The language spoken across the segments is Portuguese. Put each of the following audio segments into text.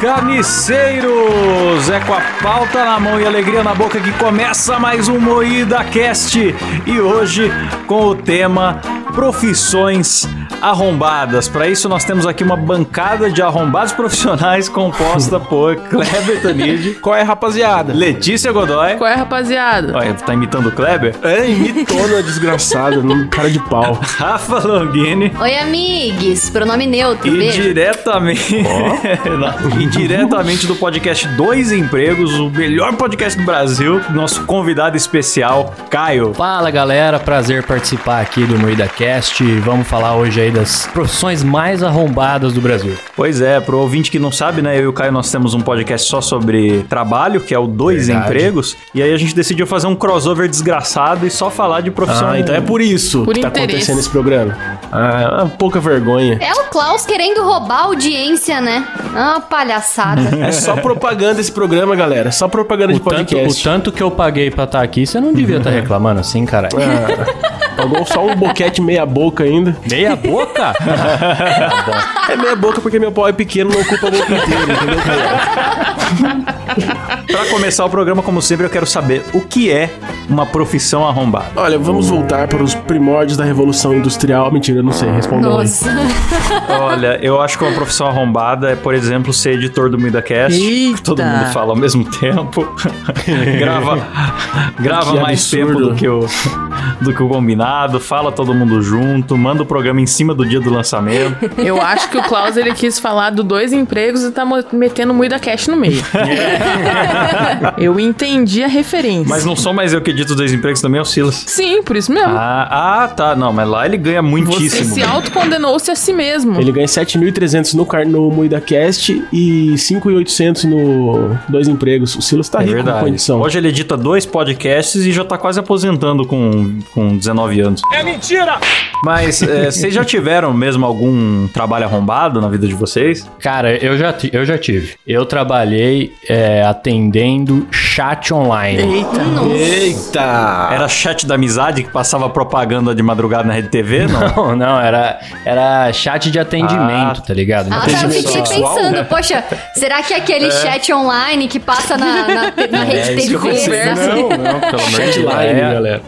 Carniceiros! É com a pauta na mão e alegria na boca que começa mais um Moída Cast. E hoje com o tema Profissões Arrombadas. Para isso nós temos aqui uma bancada de arrombados profissionais composta por Kleber Tanid. Qual é, rapaziada? Letícia Godoy. Qual é, rapaziada? Olha, tá imitando o Kleber? É, imitona desgraçado, num cara de pau. Rafa Longini. Oi, amigos. Pronome neutro, E beijo. diretamente, e diretamente do podcast Dois Empregos, o melhor podcast do Brasil, nosso convidado especial, Caio. Fala galera, prazer participar aqui do Moída Cast. Vamos falar hoje aí das profissões mais arrombadas do Brasil. Pois é, pro ouvinte que não sabe, né, eu e o Caio nós temos um podcast só sobre trabalho, que é o Dois Verdade. Empregos, e aí a gente decidiu fazer um crossover desgraçado e só falar de profissão. Ah, então é por isso Por que tá interesse. acontecendo esse programa. Ah, pouca vergonha. É o Klaus querendo roubar a audiência, né? Ah, palhaçada. É só propaganda esse programa, galera. Só propaganda de O tanto, o podcast. tanto que eu paguei pra estar aqui, você não devia estar reclamando assim, cara. Ah, pagou só um boquete meia boca ainda. Meia boca? É meia boca porque meu pau é pequeno, não ocupa a boca inteira, entendeu? Pra começar o programa, como sempre, eu quero saber o que é uma profissão arrombada. Olha, vamos voltar para os primórdios da Revolução Industrial. Mentira, eu não sei, responda aí. Nossa. Olha, eu acho que uma profissão arrombada é, por exemplo, ser editor do. Eita. que Todo mundo fala ao mesmo tempo. grava grava Que mais absurdo. tempo do que, o, do que o combinado. Fala todo mundo junto. Manda o programa em cima do dia do lançamento. Eu acho que o Klaus ele quis falar do dois empregos e tá metendo muito da cash no meio. Eu entendi a referência. Mas não sou mais eu que edito os dois empregos, também é o Silas. Sim, por isso mesmo. Ah, ah, tá. Não, mas lá ele ganha Você muitíssimo. se autocondenou-se a si mesmo. Ele ganha 7.300 no, car- no MoidaCast e 5.800 no Dois Empregos. O Silas tá É rico verdade. condição. Hoje ele edita dois podcasts e já tá quase aposentando com, com 19 anos. É mentira! Mas é, vocês já tiveram mesmo algum trabalho arrombado na vida de vocês? Cara, eu já, eu já tive. Eu trabalhei é, atendendo chat online. Eita. Eita! Era chat da amizade que passava propaganda de madrugada na rede TV? Não. Não, não, era, era chat de atendimento, Ah. tá ligado? Ah, tá, eu Atendimento fiquei sexual, pensando, poxa, será que é aquele chat online que passa na, na, na É, rede isso que eu TV? assim? Não, não, pelo amor de Chat Deus. é- galera.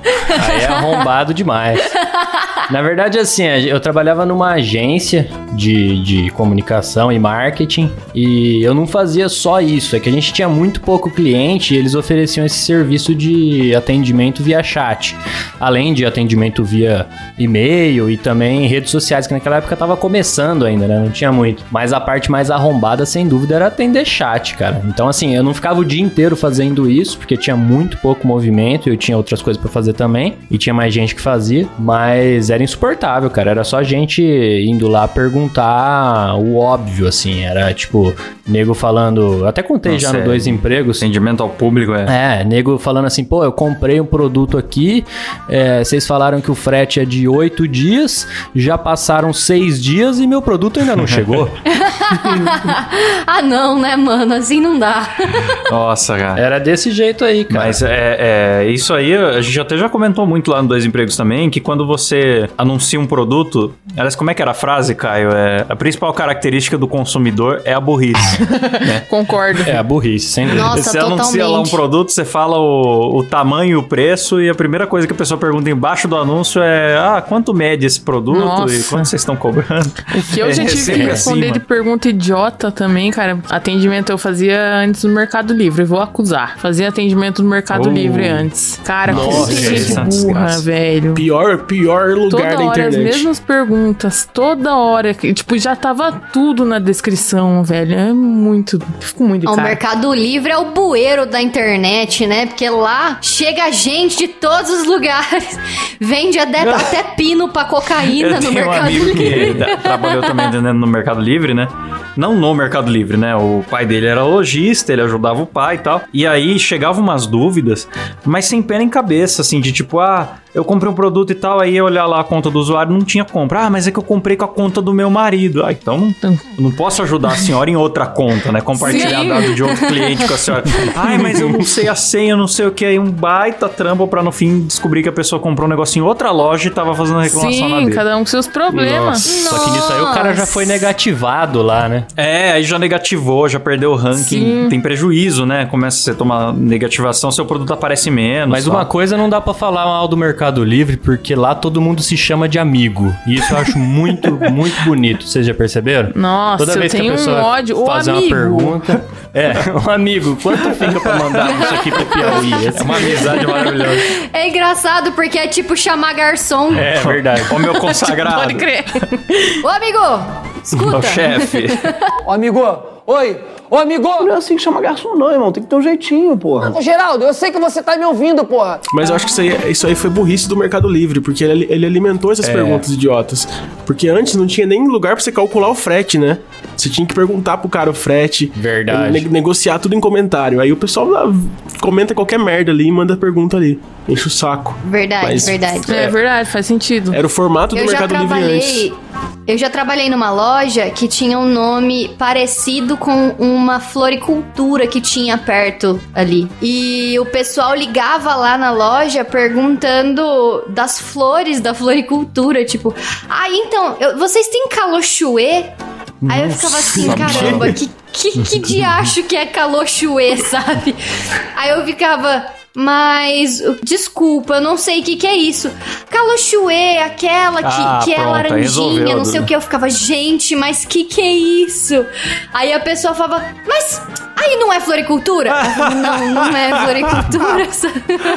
É arrombado demais. Na verdade, assim, eu trabalhava numa agência de, de comunicação e marketing e eu não fazia só isso, é que a gente tinha muito pouco cliente e eles ofereciam esse serviço de atendimento via chat, além de atendimento via e-mail e também redes sociais, que naquela época tava começando ainda, né? Não tinha muito. Mas a parte mais arrombada, sem dúvida, era atender chat, cara. Então, assim, eu não ficava o dia inteiro fazendo isso, porque tinha muito pouco movimento, eu tinha outras coisas pra fazer também, e tinha mais gente que fazia, mas era insuportável, cara. Era só gente indo lá perguntar o óbvio, assim. Era tipo, nego falando. eu Até contei já Nossa, no é- Dois Empregos. Atendimento ao público é. É, nego falando assim, pô, eu comprei um produto aqui, é, vocês falaram que o frete é de oito dias, já passaram seis dias e meu produto ainda não chegou. ah, não, né, mano? Assim não dá. Nossa, cara. Era desse jeito aí, cara. Mas é, é, isso aí, a gente até já comentou muito lá no Dois Empregos também, que quando você anuncia um produto, aliás, como é que era a frase, Caio? É, a principal característica do consumidor é a burrice. Concordo. É a burrice, sem dúvida. Nossa, você anuncia lá um totalmente. produto, você fala o, o tamanho e o preço, e a primeira coisa que a pessoa pergunta embaixo do anúncio é: Ah, quanto mede esse produto e Nossa. quanto vocês estão cobrando? O que eu É já tive que sempre responder de pergunta idiota também, cara. Atendimento eu fazia antes no Mercado Livre, vou acusar. Fazia atendimento no Mercado Oh. Livre antes. Cara, Nossa, que gente essa burra, velho. Pior, pior lugar Toda da hora internet. as mesmas perguntas, toda hora. que, Tipo, já tava tudo na descrição, velho. É muito. Fico muito O cara. Mercado Livre é o bueiro da internet, né? Porque lá chega gente de todos os lugares. Vende até, até pino pra cocaína Eu no tenho um Mercado amigo Livre. que tra- trabalhou também vendendo no Mercado Livre, né? Não no Mercado Livre, né? O pai dele era lojista, ele ajudava o pai e tal. E aí chegavam umas dúvidas, mas sem pé nem cabeça, assim, de tipo, ah, eu comprei um produto e tal, aí eu olhar lá a conta do usuário, não tinha compra. Ah, mas é que eu comprei com a conta do meu marido. Ah, então não, não posso ajudar a senhora em outra conta, né? Compartilhar Sim. dado de outro cliente com a senhora. Ai, mas eu não sei a senha, eu não sei o que. Aí um baita trampo pra no fim descobrir que a pessoa comprou um negócio em outra loja e tava fazendo reclamação na Sim, dele. cada um com seus problemas. Só que nisso aí o cara já foi negativado lá, né? Né? É, aí já negativou, já perdeu o ranking. Sim. Tem prejuízo, né? Começa a você tomar negativação, seu produto aparece menos. Mas tal. uma coisa não dá pra falar mal do Mercado Livre, porque lá todo mundo se chama de amigo. E isso eu acho muito, muito bonito. Vocês já perceberam? Nossa, Toda eu vez que a tenho um pessoa ódio. Ô, fazer amigo. uma pergunta. É, um amigo, quanto fica pra mandar isso aqui pro Piauí? É uma amizade maravilhosa. É engraçado porque é tipo chamar garçom. É verdade. Ô, meu consagrado. Pode crer. Ô, amigo, escuta. Chefe. Ô, amigo! Oi! Ô, amigo! Não é assim que chama garçom, não, irmão. Tem que ter um jeitinho, porra. Ô, Geraldo, eu sei que você tá me ouvindo, porra! Mas eu acho que isso aí, isso aí foi burrice do Mercado Livre, porque ele, ele alimentou essas perguntas idiotas. Porque antes não tinha nem lugar pra você calcular o frete, né? Você tinha que perguntar pro cara o frete. Verdade. ne- negociar tudo em comentário. Aí o pessoal lá comenta qualquer merda ali e manda pergunta ali. Enche o saco. Verdade, Mas- verdade. É verdade, faz sentido. Era o formato do Eu já Mercado Livre antes. Eu já trabalhei numa loja que tinha um nome parecido com uma floricultura que tinha perto ali. E o pessoal ligava lá na loja perguntando das flores da floricultura, tipo, ah, então, eu- vocês têm calochuê? Aí eu ficava assim, caramba, que, que, que diacho que é calochuê, sabe? Aí eu ficava, mas, desculpa, eu não sei o que, que é isso. Calochuê, aquela que, Ah, que é pronto, laranjinha, resolveu, não sei o que. Eu ficava, gente, mas que que é isso? Aí a pessoa falava, mas aí não é floricultura? Falava, não, não é floricultura.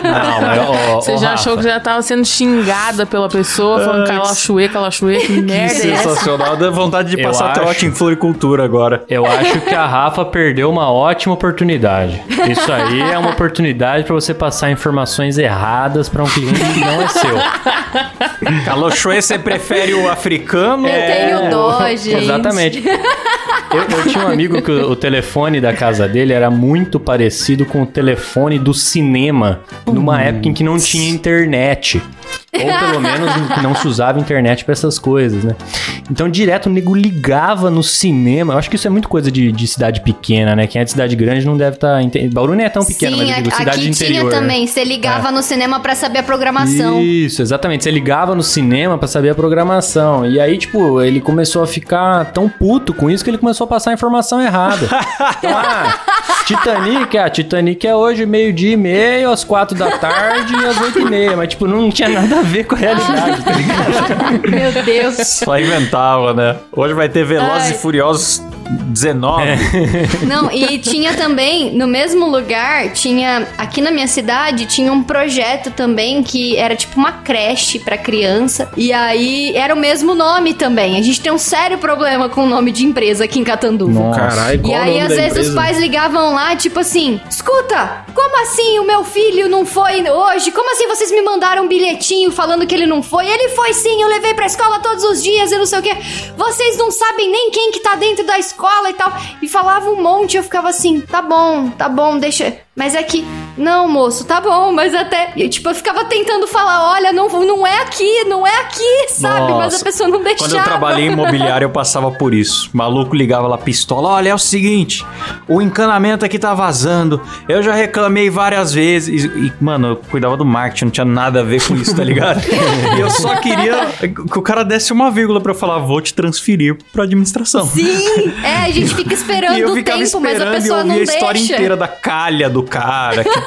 Não, mas, ó, Você ó, já Rafa, achou que já tava sendo xingada pela pessoa, falando calachuê, calachuê, que merda é essa? Sensacional. Dá vontade de Eu passar acho. trote em floricultura agora. Eu acho que a Rafa perdeu uma ótima oportunidade. Isso aí é uma oportunidade pra você passar informações erradas pra um cliente que não é seu. Calochoe, você prefere o africano? Eu tenho dó, gente. É, Exatamente. Eu, eu tinha um amigo que o, o telefone da casa dele era muito parecido com o telefone do cinema, numa época em que não tinha internet. Ou pelo menos que não se usava internet pra essas coisas, né? Então, direto o nego ligava no cinema. Eu acho que isso é muito coisa de, de cidade pequena, né? Quem é de cidade grande não deve estar. Tá... Bauru nem é tão pequeno, Sim, mas eu digo, cidade aqui interior. tinha né? também. Você ligava no cinema pra saber a programação. Isso, exatamente. Você ligava no cinema pra saber a programação. E aí, tipo, ele começou a ficar tão puto com isso que ele começou a passar a informação errada. Então, ah, Titanic, ah, Titanic é hoje meio-dia e meio, às quatro da tarde e às oito e meia. Mas, tipo, não tinha nada a ver com a realidade, tá ligado? Meu Deus. Só inventava, né? Hoje vai ter Velozes Ai. e Furiosos 19. Não, e tinha também, no mesmo lugar, tinha. Aqui na minha cidade, tinha um projeto também que era tipo uma creche pra criança. E aí era o mesmo nome também. A gente tem um sério problema com o nome de empresa aqui em Catanduva. Caralho, E aí, nome às da vezes, empresa? os pais ligavam lá, tipo assim: escuta, como assim o meu filho não foi hoje? Como assim vocês me mandaram um bilhetinho falando que ele não foi? Ele foi sim, eu levei pra escola todos os dias e não sei o quê. Vocês não sabem nem quem que tá dentro da escola e tal. E falava um monte, eu ficava assim: tá bom, tá bom, deixa. Mas é que. Não, moço, tá bom, mas até. e, tipo, eu ficava tentando falar: olha, não, não é aqui, não é aqui, sabe? mas Nossa. a pessoa não deixava. Quando eu trabalhei em imobiliário, eu passava por isso. O maluco ligava lá pistola. Olha, é o seguinte: o encanamento aqui tá vazando. Eu já reclamei várias vezes. E, e, mano, eu cuidava do marketing, não tinha nada a ver com isso, tá ligado? e eu só queria que o cara desse uma vírgula pra eu falar: vou te transferir pra administração. Sim, é, a gente fica esperando eu o tempo, mas a esperando e pessoa ouvia não a história deixa. inteira da calha do cara. que-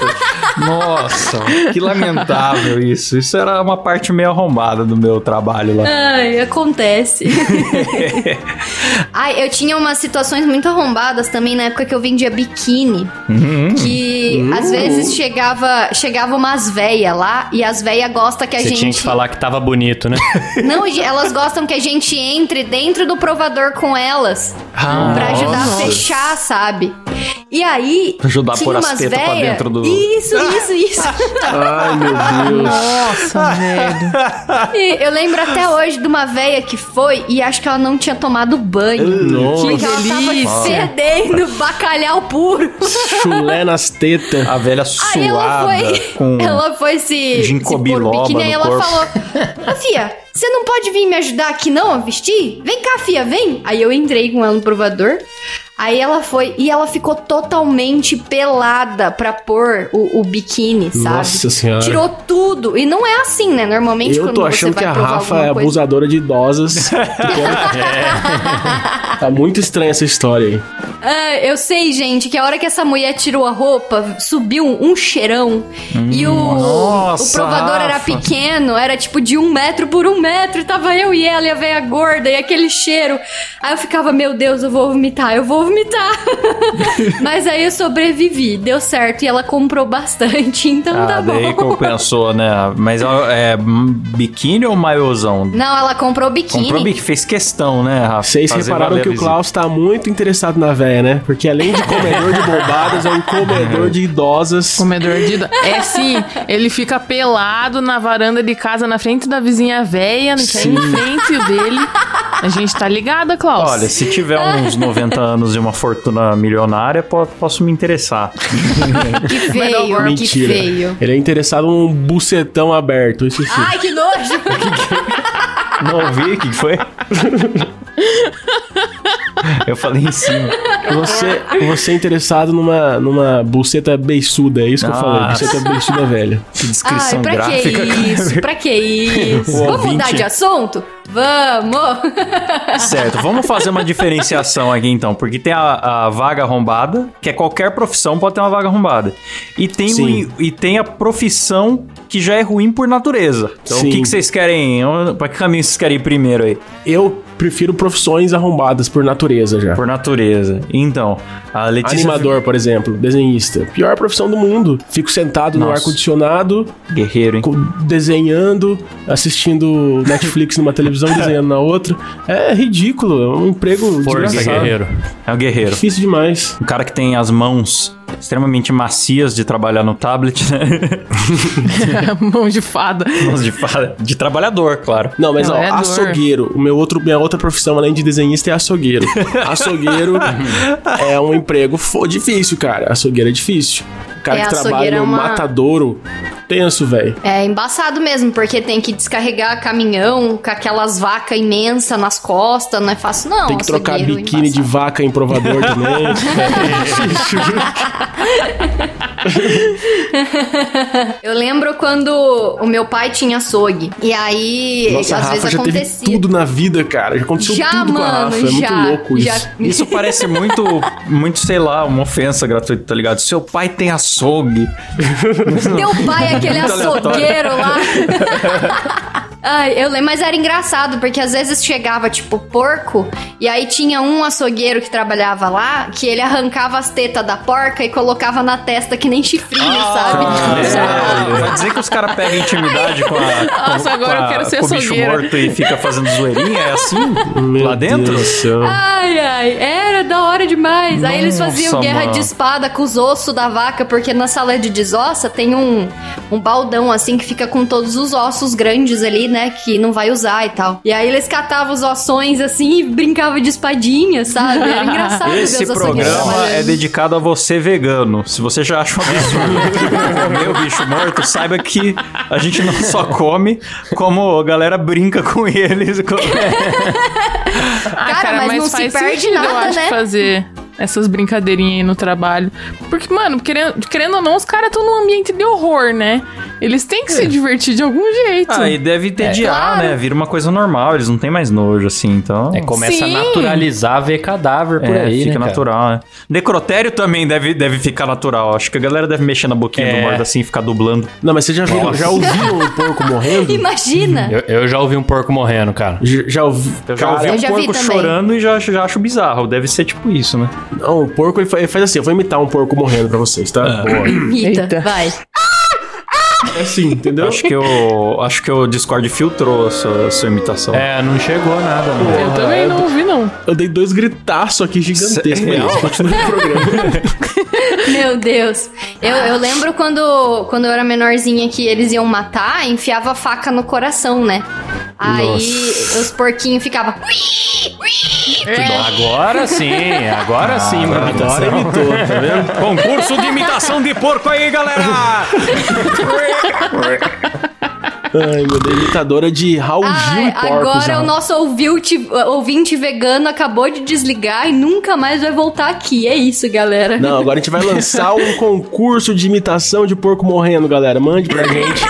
Nossa, que lamentável isso. Isso era uma parte meio arrombada do meu trabalho lá. Ai, acontece. Ai, eu tinha umas situações muito arrombadas também na época que eu vendia biquíni. Uhum. Que às vezes chegava, chegava umas véia lá e as véia gostam que a Você gente. tinha que falar que tava bonito, né? Não, elas gostam que a gente entre dentro do provador com elas. Ah, pra ajudar nossa. a fechar, sabe? E aí. Ajudar a tinha pôr as umas tetas pra dentro do- Isso, isso, isso. Ai, meu Deus. Nossa, velho. E eu lembro até hoje de uma véia que foi e acho que ela não tinha tomado banho. Nossa. Porque ela tava fedendo bacalhau puro. Chulé nas tetas. A velha Aí ela suada foi, com ela foi se, se pôr biquíni, aí no ela corpo. falou: Ô Fia, você não pode vir me ajudar aqui não a vestir? Vem cá, Fia, vem. Aí eu entrei com ela no provador. Aí ela foi e ela ficou totalmente pelada pra pôr o, o biquíni, sabe? Nossa senhora. Tirou tudo. E não é assim, né? Normalmente Eu tô achando que a Rafa é coisa... abusadora de idosas. Tá muito estranha essa história aí. Ah, eu sei, gente, que a hora que essa mulher tirou a roupa, subiu um, cheirão. e o, nossa, o provador era Rafa. pequeno, era tipo de um metro por um metro. Tava eu e ela e a velha gorda e aquele cheiro. Aí eu ficava, meu Deus, eu vou vomitar, eu vou vomitar. Mas aí eu sobrevivi, deu certo. E ela comprou bastante, então Ah, tá daí bom. compensou, né? Mas é biquíni ou maiôzão? Não, ela comprou biquíni. Comprou biquíni, fez questão, né, Rafa? Vocês repararam que o. Klaus tá muito interessado na véia, né? Porque além de comedor de bombadas, é um comedor de idosas. Comedor de ido- É sim, ele fica pelado na varanda de casa, na frente da vizinha véia, que é em frente dele. A gente tá ligada, Klaus. Olha, se tiver uns 90 anos e uma fortuna milionária, po- posso me interessar. Que feio, que Mentira. feio. Ele é interessado num bucetão aberto, isso sim. Ai, que nojo! Não ouvi? O que foi? Eu falei em cima. Você, você é interessado numa, numa buceta beiçuda, é isso que eu falei. Nossa. Buceta beiçuda velha. Que descrição Ai, pra que gráfica. isso? Pra que isso? O Vamos ouvinte- mudar de assunto? Vamos! Certo, vamos fazer uma diferenciação aqui então, porque tem a, a vaga arrombada, que é qualquer profissão pode ter uma vaga arrombada. E tem, o- e tem a profissão que já é ruim por natureza. Então Sim. o que, que vocês querem? Pra que caminho vocês querem ir primeiro aí? Eu prefiro profissões arrombadas por natureza já. Por natureza. Então, a Letícia. Animador, por exemplo, desenhista. Pior profissão do mundo. Fico sentado no Nossa. ar-condicionado, Guerreiro, hein? desenhando, assistindo Netflix numa televisão, desenhando na outra. É ridículo, é um emprego Força, desgraçado. guerreiro. É um guerreiro. Difícil demais. Um cara que tem as mãos extremamente macias de trabalhar no tablet, né? Mão de fada. Mãos de, fa- de trabalhador, claro. Não, mas ó, Trabalhador. açougueiro. O meu outro, minha outra profissão, além de desenhista, é açougueiro. açougueiro é um emprego fo- difícil, cara. Açougueiro é difícil. O cara É, que trabalha é no uma- matadouro, tenso, velho. É embaçado mesmo, porque tem que descarregar caminhão com aquelas vacas imensas nas costas, não é fácil não. Tem que trocar biquíni de embaçado. vaca em provador também. Eu lembro quando o meu pai tinha açougue. E aí, Nossa, às Rafa vezes já teve acontecia. tudo na vida, cara. Já aconteceu Já, tudo com a mano, Rafa. É muito já, louco já. isso. Isso parece muito, muito, sei lá, uma ofensa gratuita, tá ligado? Seu pai tem açougue. Teu pai, aquele Muito aleatório. açougueiro lá. Ai, eu lembro, mas era engraçado, porque às vezes chegava, tipo, porco, e aí tinha um açougueiro que trabalhava lá, que ele arrancava as tetas da porca e colocava na testa que nem chifrinho, sabe? É, vai dizer que os caras pegam intimidade com a. com- Nossa, agora com a- eu quero ser com o bicho morto e fica fazendo zoeirinha? É assim? Meu lá dentro? Deus do céu. Ai, ai, era da hora demais. aí eles Nossa, faziam guerra mano. de espada com os ossos da vaca, porque na sala de desossa tem um, um baldão assim que fica com todos os ossos grandes ali, né? Que não vai usar e tal. E aí eles catavam os ossões assim e brincavam de espadinha, sabe? Era engraçado ver Esse programa é dedicado a você vegano. Se você já acha um absurdo comer o bicho morto, saiba que a gente não só come, como a galera brinca com eles. Ah, Cara, mas não se perde sentido, eu nada, acho, né? fazer essas brincadeirinhas aí no trabalho. Porque, mano, querendo, querendo ou não, os caras estão num ambiente de horror, né? Eles têm que se divertir de algum jeito. Ah, e deve entediar, claro. né? Vira uma coisa normal, eles não têm mais nojo, assim, então... É, começa Sim. a naturalizar ver cadáver por É, aí, fica né, cara? natural, né? Necrotério também deve, deve ficar natural. Acho que a galera deve mexer na boquinha do É. morto assim e ficar dublando. Não, mas você já viu, já ouviu um porco morrendo? Imagina! Eu, eu já ouvi um porco morrendo, cara. Já, já ouvi. Eu já Cara, ouvi um porco chorando e já, já acho bizarro. Deve ser tipo isso, né? Não, o porco ele fa- ele faz assim, eu vou imitar um porco morrendo pra vocês, tá? Boa. Rita, Eita. vai. É assim, entendeu? Acho que o acho que o Discord filtrou a sua, a sua imitação. É, não chegou nada, não. Eu também não ouvi, não. Eu dei dois gritaços aqui gigantescos. Mas continua o programa. Meu Deus. Eu, eu lembro quando, quando eu era menorzinha que eles iam matar, enfiava a faca no coração, né? Aí os porquinhos ficavam. Agora sim, agora sim, meu Agora imitou, tá vendo? Concurso de imitação de porco aí, galera! Ai, meu Deus, imitadora de Raul Gil Ai, e porcos. agora né? o nosso ouvinte, ouvinte vegano acabou de desligar e nunca mais vai voltar aqui. É isso, galera. Não, agora a gente vai lançar um concurso de imitação de porco morrendo, galera. Mande pra gente.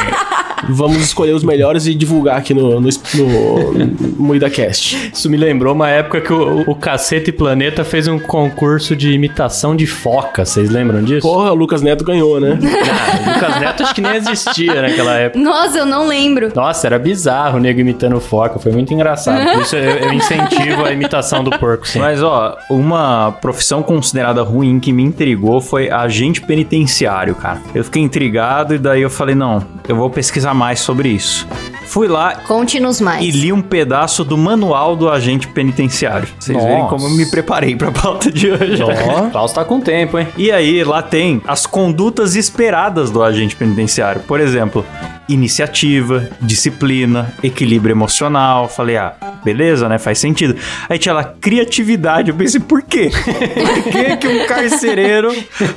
Vamos escolher os melhores e divulgar aqui no, no, no, no MuidaCast. Isso me lembrou uma época que o, o Cacete Planeta fez um concurso de imitação de foca. Vocês lembram disso? Porra, o Lucas Neto ganhou, né? Ah, o Lucas Neto acho que nem existia naquela época. Nossa, eu não lembro. Nossa, era bizarro o nego imitando foca. Foi muito engraçado. Por isso eu, eu incentivo a imitação do porco, sim. Mas, ó, uma profissão considerada ruim que me intrigou foi agente penitenciário, cara. Eu fiquei intrigado e daí eu falei, não, eu vou pesquisar mais sobre isso. Fui lá Conte-nos mais. e li um pedaço do manual do agente penitenciário. Vocês Nossa. verem como eu me preparei pra pauta de hoje. Ó, o Klaus tá com tempo, hein? E aí, lá tem as condutas esperadas do agente penitenciário. Por exemplo, iniciativa, disciplina, equilíbrio emocional. Falei, ah, beleza, né? Faz sentido. Aí tinha lá criatividade. Eu pensei, por quê? Por que, que um carcereiro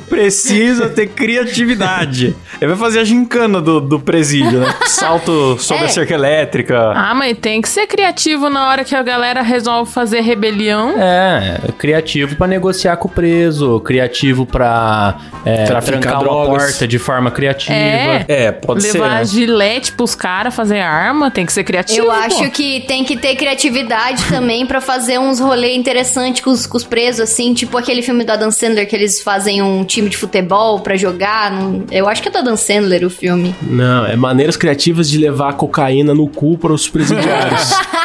precisa ter criatividade? Ele vai fazer a gincana do, do presídio, né? Salto sobre É. a cerca elétrica. Ah, mas tem que ser criativo na hora que a galera resolve fazer rebelião. É, criativo pra negociar com o preso, criativo pra é, trancar uma drogas. porta de forma criativa. É. É, pode ser. Levar né? Gilete pros caras fazer arma, tem que ser criativo. Eu pô. acho que tem que ter criatividade também pra fazer uns rolês interessantes com os, com os presos, assim, tipo aquele filme do Adam Sandler que eles fazem um time de futebol pra jogar. Eu acho que é do Adam Sandler o filme. Não, é maneiras criativas de levar cocaína no cu para os presidiários.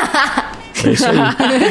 é isso aí.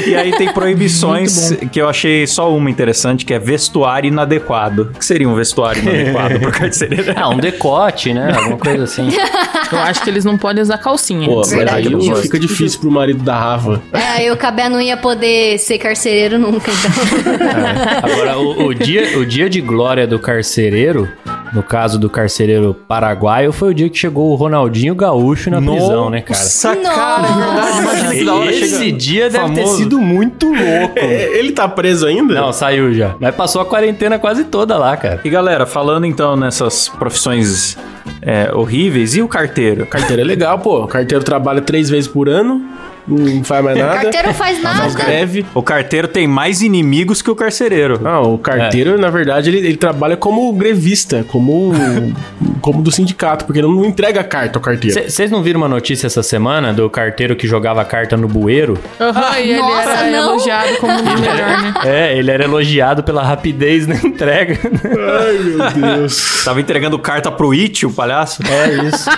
E aí tem proibições que eu achei só uma interessante, que é vestuário inadequado. O que seria um vestuário inadequado pro carcereiro? Ah, um decote, né? Alguma coisa assim. Eu acho que eles não podem usar calcinha. Pô, mas aí fica difícil pro marido da Rafa. É, aí o Cabé não ia poder ser carcereiro nunca, então. Agora, o, o dia, o dia de glória do carcereiro, no caso do carcereiro paraguaio, foi o dia que chegou o Ronaldinho Gaúcho na prisão, né, cara? Nossa, cara, é verdade. Imagina que da hora Esse chega dia deve ter famoso. sido muito louco. É, ele tá preso ainda? Não, saiu já. Mas passou a quarentena quase toda lá, cara. E galera, falando então nessas profissões é, horríveis, e o carteiro? Carteiro é legal, pô. O carteiro trabalha três vezes por ano, não faz mais nada. Carteiro faz Faz nada. greve. O carteiro tem mais inimigos que o carcereiro. Não, o carteiro, na verdade, ele, ele trabalha como grevista, como, como do sindicato, porque ele não entrega carta ao carteiro. Vocês não viram uma notícia essa semana do carteiro que jogava carta no bueiro? Aham, e ele Nossa, era não. elogiado como dos melhores, né? É, ele era elogiado pela rapidez na entrega. Ai, meu Deus. Tava entregando carta pro It, o palhaço. É isso.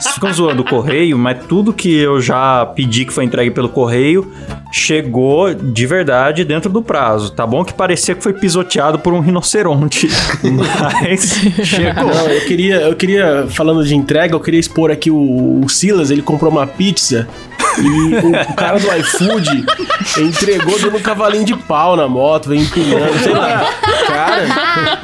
Vocês ficam zoando o correio, mas tudo que eu já pedi que foi entregue pelo correio chegou de verdade dentro do prazo. Tá bom que parecia que foi pisoteado por um rinoceronte, mas chegou. Não, eu queria, eu queria, falando de entrega, eu queria expor aqui o, o Silas, ele comprou uma pizza e o, cara do iFood entregou dando um cavalinho de pau na moto, vem empinando, sei lá. Cara,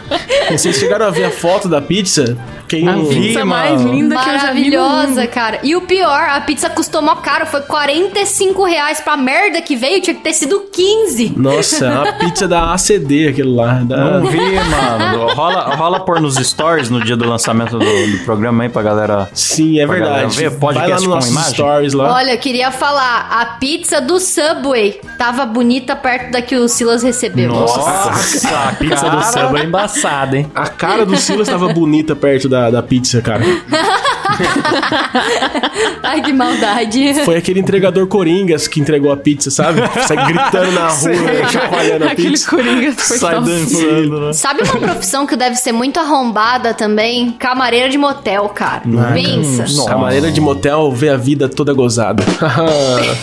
vocês chegaram a ver a foto da pizza? Quem A pizza mais linda que eu já vi. Maravilhosa, cara. E o pior, a pizza custou mó caro. Foi 45 reais pra merda que veio. Tinha que ter sido 15. Nossa, uma pizza da ACD, aquilo lá. Da... Não vi, mano. Rola, rola pôr nos stories no dia do lançamento do, do programa aí pra galera. Sim, é verdade. ver, podcast Vai lá no com nossos imagem? stories lá. Olha, eu queria falar, a pizza do Subway tava bonita perto da que o Silas recebeu. Nossa, a pizza do samba é embaçada, hein? A cara do Silas tava bonita perto da, da pizza, cara. Ai, que maldade. Foi aquele entregador Coringas que entregou a pizza, sabe? Sai gritando na rua, chacoalhando a Aquele pizza. coringa foi Sai dançando, né? Sabe uma profissão que deve ser muito arrombada também? Camareira de motel, cara. Pensa. Camareira de motel vê a vida toda gozada.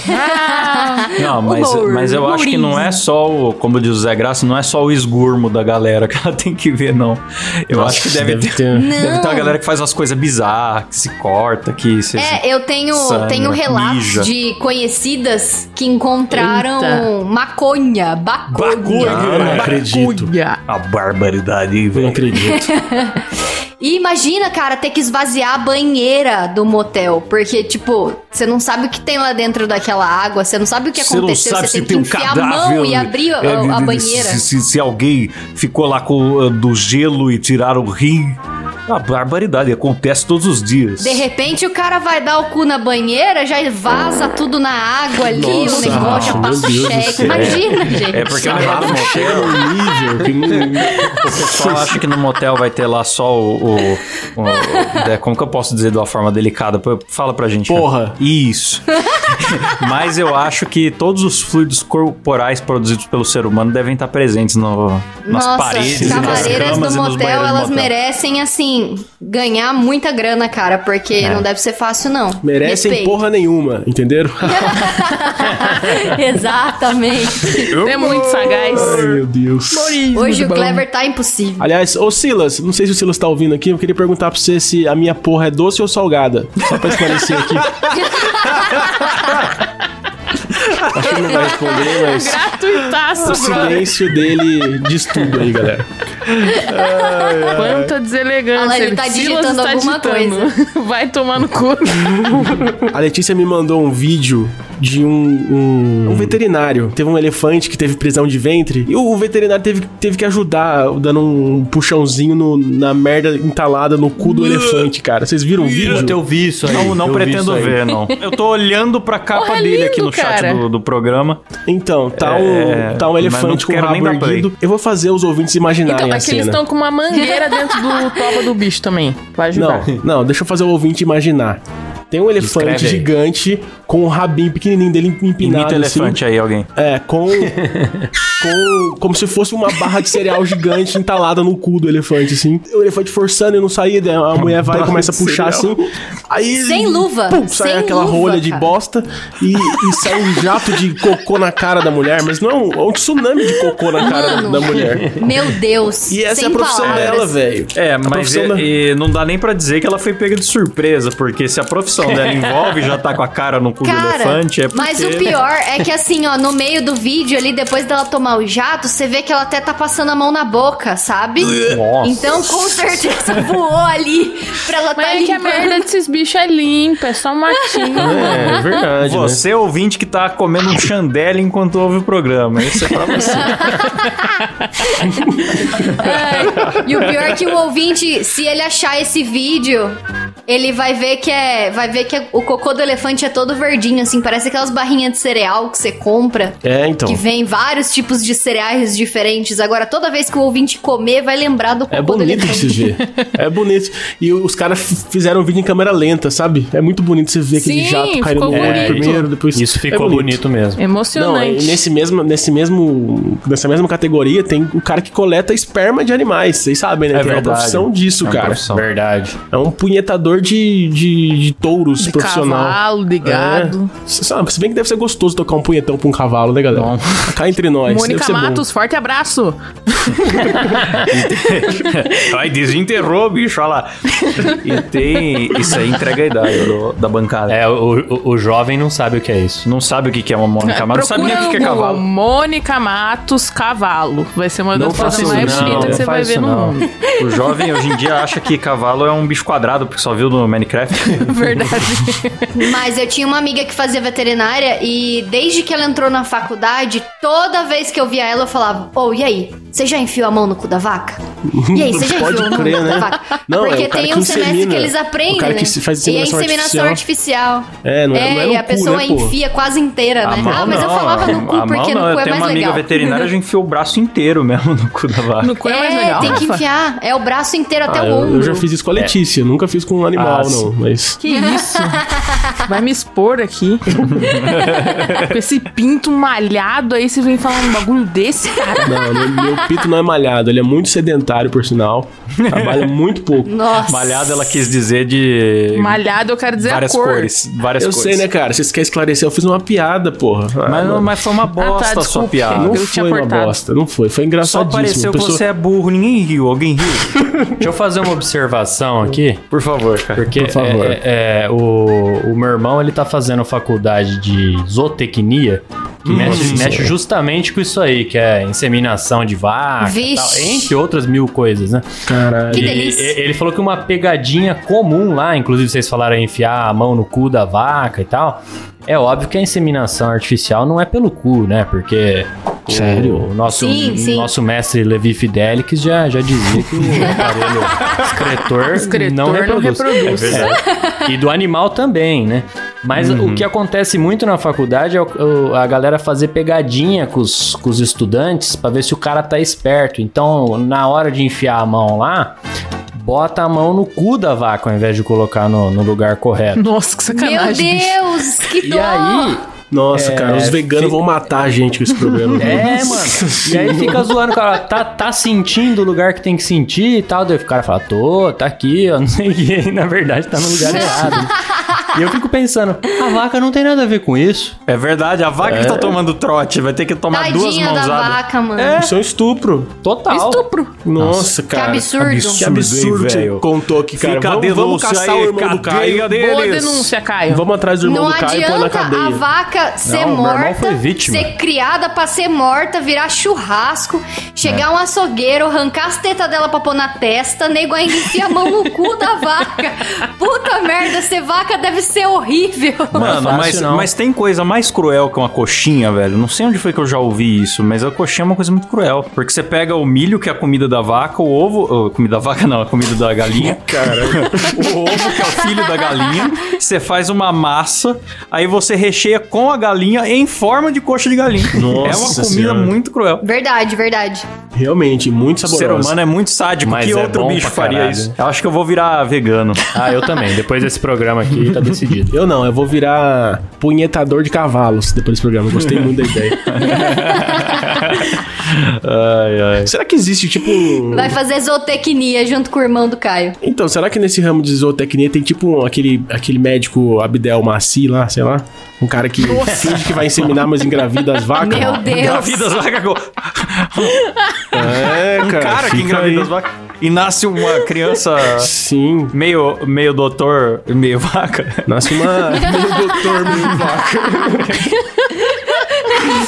Ah, Não, mas, mas eu acho que não é só o, como diz o Zé Graça, não é só o esgurmo da galera que ela tem que ver, não. Eu Nossa, acho que deve, deve ter, ter. deve ter uma galera que faz umas coisas bizarras, se corta, que se. É, eu tenho, Sangra, tenho relatos mija. de conhecidas que encontraram Eita. maconha, baconha. Ah, não acredito. Uia. A barbaridade, Não velho. acredito. E imagina, cara, ter que esvaziar a banheira do motel. Porque, tipo, você não sabe o que tem lá dentro daquela água, você não sabe o que não aconteceu, você se tem tem que um enfiar a cadáver. mão e abrir a, é, a banheira. Se, se- se alguém ficou lá com, uh, do gelo e tiraram o rim. Uma barbaridade, acontece todos os dias. De repente o cara vai dar o cu na banheira, já vaza tudo na água ali, Nossa, o negócio já passa o Deus do cheque. céu. Imagina, gente. É porque o motel, nível que não... o pessoal acha que no motel vai ter lá só o. o- o- é, como que eu posso dizer de uma forma delicada? Fala pra gente. cara. Porra. Isso. Mas eu acho que todos os fluidos corporais produzidos pelo ser humano devem estar presentes no, nas Nossa, paredes, e nas camas do e nos motel, banheiros do elas motel. merecem, assim, ganhar muita grana, cara, porque não deve ser fácil, não. Merecem Respeito. porra nenhuma, entenderam? Exatamente. É muito sagaz. Ai, meu Deus. Hoje o Clever tá impossível. Aliás, ô Silas, não sei se o Silas tá ouvindo aqui, eu queria perguntar pra você se a minha porra é doce ou salgada. Só pra esclarecer aqui. Acho que ele não vai responder, mas Gratuitaço, o brother. silêncio dele diz tudo aí, galera. Quanta deselegância. Olha ele tá Silas digitando está alguma digitando. Vai tomar no cu. A Letícia me mandou um vídeo de um, um, um veterinário. Teve um elefante que teve prisão de ventre e o, veterinário teve, teve que ajudar, dando um puxãozinho no- na merda entalada no cu do elefante, cara. Vocês viram o vídeo? Eu vi isso aí. Não, não pretendo ver, não. Eu tô olhando pra capa Porra, dele lindo, aqui no chat cara. do, do programa. Então, tá, É, um, tá um elefante com o rabo erguido. Eu vou fazer os ouvintes imaginarem Então, a é que eles cena. estão com uma mangueira dentro do toba do bicho também. Vai ajudar. Não, não, deixa eu fazer o ouvinte imaginar. Tem um elefante Descreve aí. gigante com o rabinho pequenininho dele empinado Imita assim. elefante aí, alguém. É, com, com. Como se fosse uma barra de cereal gigante entalada no cu do elefante, assim. O elefante forçando e não saía, daí a mulher vai e começa a de puxar cereal. assim. Aí. Sem luva, Pum, sai sem aquela luva, rolha de cara. bosta e, e sai um jato de cocô na cara da mulher, mas não, é um, tsunami de cocô na cara da, Mano. da mulher. Meu Deus. E essa sem é a profissão palavras. dela, velho. É, A mas é- da- e não dá nem pra dizer que ela foi pega de surpresa, porque se a profissão dela envolve já tá com a cara no cu do Cara, elefante, é porque... mas o pior é que assim, ó, no meio do vídeo ali, depois dela tomar o jato, você vê que ela até tá passando a mão na boca, sabe? Nossa. Então, com certeza voou ali pra ela Mas tá é que a limpando. merda desses bichos é limpa, é só matinho. É, é verdade. né? Você, ouvinte, que tá comendo um chandelle enquanto ouve o programa. Isso é pra você. Ai, E o pior é que o ouvinte, se ele achar esse vídeo, ele vai ver que é. Vai ver que o cocô do elefante é todo verdinho, assim, parece aquelas barrinhas de cereal que você compra. É, então. Que vem vários tipos de cereais diferentes. Agora, toda vez que o ouvinte comer, vai lembrar do cocô É do bonito de elefante. se ver. É bonito. E os caras fizeram um vídeo em câmera lenta, sabe? É muito bonito você ver aquele Sim, jato caindo no ficou olho bonito. primeiro, depois. Isso É ficou bonito. mesmo. Não, Emocionante. e nesse mesmo, nesse mesmo, nessa mesma categoria tem o cara que coleta esperma de animais. Vocês sabem, né? É tem verdade. uma profissão disso, É uma cara. profissão. Verdade. É um punhetador de, de, de touros De profissional. cavalo, de gado. É. Cê sabe, se bem que deve ser gostoso tocar um punhetão pra um cavalo, né, galera? Bom. Cá entre nós. Mônica. Matos, forte abraço. Ai, desenterrou, bicho, olha lá. E tem... Isso aí entrega a idade do- da bancada. É, o, o, o jovem não sabe o que é isso. Não sabe o que que é uma Mônica Matos, não sabe nem o que é cavalo. Mônica Matos Cavalo. Vai ser uma Não das isso, mais não, bonitas que não você vai faz ver isso, no não. mundo. O jovem hoje em dia acha que cavalo é um bicho quadrado, porque só viu no Minecraft. Verdade. Mas eu tinha uma amiga que fazia veterinária e desde que ela entrou na faculdade, toda vez que eu via ela, eu falava: Ô, e aí? Você já enfiou a mão no cu da vaca? E aí, você já Pode enfiou a mão crer, no cu né? da vaca? Não, é Porque o cara tem que um semestre insemina. que eles aprendem. O cara que né? faz E é inseminação inseminação artificial. É, não é- não é e no a cu, pessoa né, pô? enfia quase inteira, né? Ah, mas eu não, falava no cu porque no cu eu é tenho mais uma amiga legal. veterinária, já enfiou o braço inteiro mesmo no cu da vaca. No cu é, É, mais legal. tem que enfiar. É o braço inteiro até Ah, o eu, ombro. eu já fiz isso com a Letícia, nunca fiz com um animal, Ah, não. Mas. Que isso? Vai me expor aqui. Com esse pinto malhado aí, você vem falar um bagulho desse, cara. Não, meu pito não é malhado, ele é muito sedentário, por sinal. Trabalha muito pouco. Nossa. Malhada, ela quis dizer de Malhado, eu quero dizer várias a cor. cores. Várias Eu cores. sei, né, cara? Vocês querem esclarecer? Eu fiz uma piada, porra. Ah, Mas, mas foi uma bosta a sua piada. não eu foi uma cortado. bosta, não foi. Foi Só engraçadíssimo. pareceu que Pessoa- você é burro, ninguém riu. Alguém riu? Deixa eu fazer uma observação aqui. Por favor, cara. Porque Por favor. é- é, o, o meu irmão ele tá fazendo faculdade de zootecnia, que mexe, mexe justamente com isso aí, que é inseminação de vaca, tal, entre outras mil coisas, né? Caralho. Que E- delícia. e- ele falou que uma pegadinha comum lá, inclusive vocês falaram em enfiar a mão no cu da vaca e tal. É óbvio que a inseminação artificial não é pelo cu, né? Porque Sério? O nosso, Sim, sim. nosso mestre Levi Fidelix já, já dizia que o aparelho excretor, Excretor não não reproduz. reproduz. É verdade. E do animal também, né? Mas o que acontece muito na faculdade é o- a galera fazer pegadinha com os, com os estudantes pra ver se o cara tá esperto. Então, na hora de enfiar a mão lá, bota a mão no cu da vaca ao invés de colocar no, no lugar correto. Nossa, que Meu sacanagem. bicho. Deus, que E dó. aí, Nossa, cara, os veganos fi- vão matar a gente com esse programa. É, mano. E aí fica zoando, o cara, tá, tá sentindo o lugar que tem que sentir e tal. Daí o cara fala, tô, tá aqui, ó, não sei o que. E na verdade tá no lugar errado. E eu fico pensando, a vaca não tem nada a ver com isso. É verdade, a vaca que tá tomando trote vai ter que tomar duas Tadinha da mãozadas. vaca, mano. Isso é um estupro. Total. Estupro. Nossa, Que cara. absurdo. Que absurdo que você velho. contou aqui, cara. Fica vamos, vamos caçar aí, o irmão do Caio. deles. Boa denúncia, Caio. Vamos atrás do irmão Não do Caio e põe na adianta cadeia. a vaca ser Não, meu irmão morta, foi vítima. ser criada pra ser morta, virar churrasco, chegar um açougueiro, arrancar as tetas dela pra pôr na testa, nego ainda enfia a mão no cu da vaca. Puta merda, ser vaca deve ser horrível. Não é Mano, fácil, mas, não. mas tem coisa mais cruel que uma coxinha, velho. Não sei onde foi que eu já ouvi isso, mas a coxinha é uma coisa muito cruel. Porque você pega o milho, que é a comida da vaca, o ovo. oh, comida da vaca não, a comida da galinha. Cara, o ovo, que é o filho da galinha. Você faz uma massa, aí você recheia com a galinha em forma de coxa de galinha. é uma Nossa comida Senhora. muito cruel. Verdade, verdade. realmente, muito O ser saboroso. humano é muito sádico. Mas que é outro bom bicho pra faria caralho. isso? Eu acho que eu vou virar vegano. Ah, eu também. Depois desse programa aqui, tá decidido. Eu não, eu vou virar punhetador de cavalos depois desse programa. Gostei muito da ideia. ai, ai. Será que existe, tipo. Vai fazer zootecnia junto com o irmão do Caio. Então, será que nesse ramo de zootecnia tem, tipo, um- aquele, aquele médico Abdel Maci lá, sei lá? Um cara que finge que vai inseminar, mas engravida as vacas? Meu Deus. Engravida as vacas. É, Um cara, cara que engravida aí. as vacas. E nasce uma criança Sim. meio, meio doutor, meio vaca. Nasce uma... Meu doutor, meu vaca.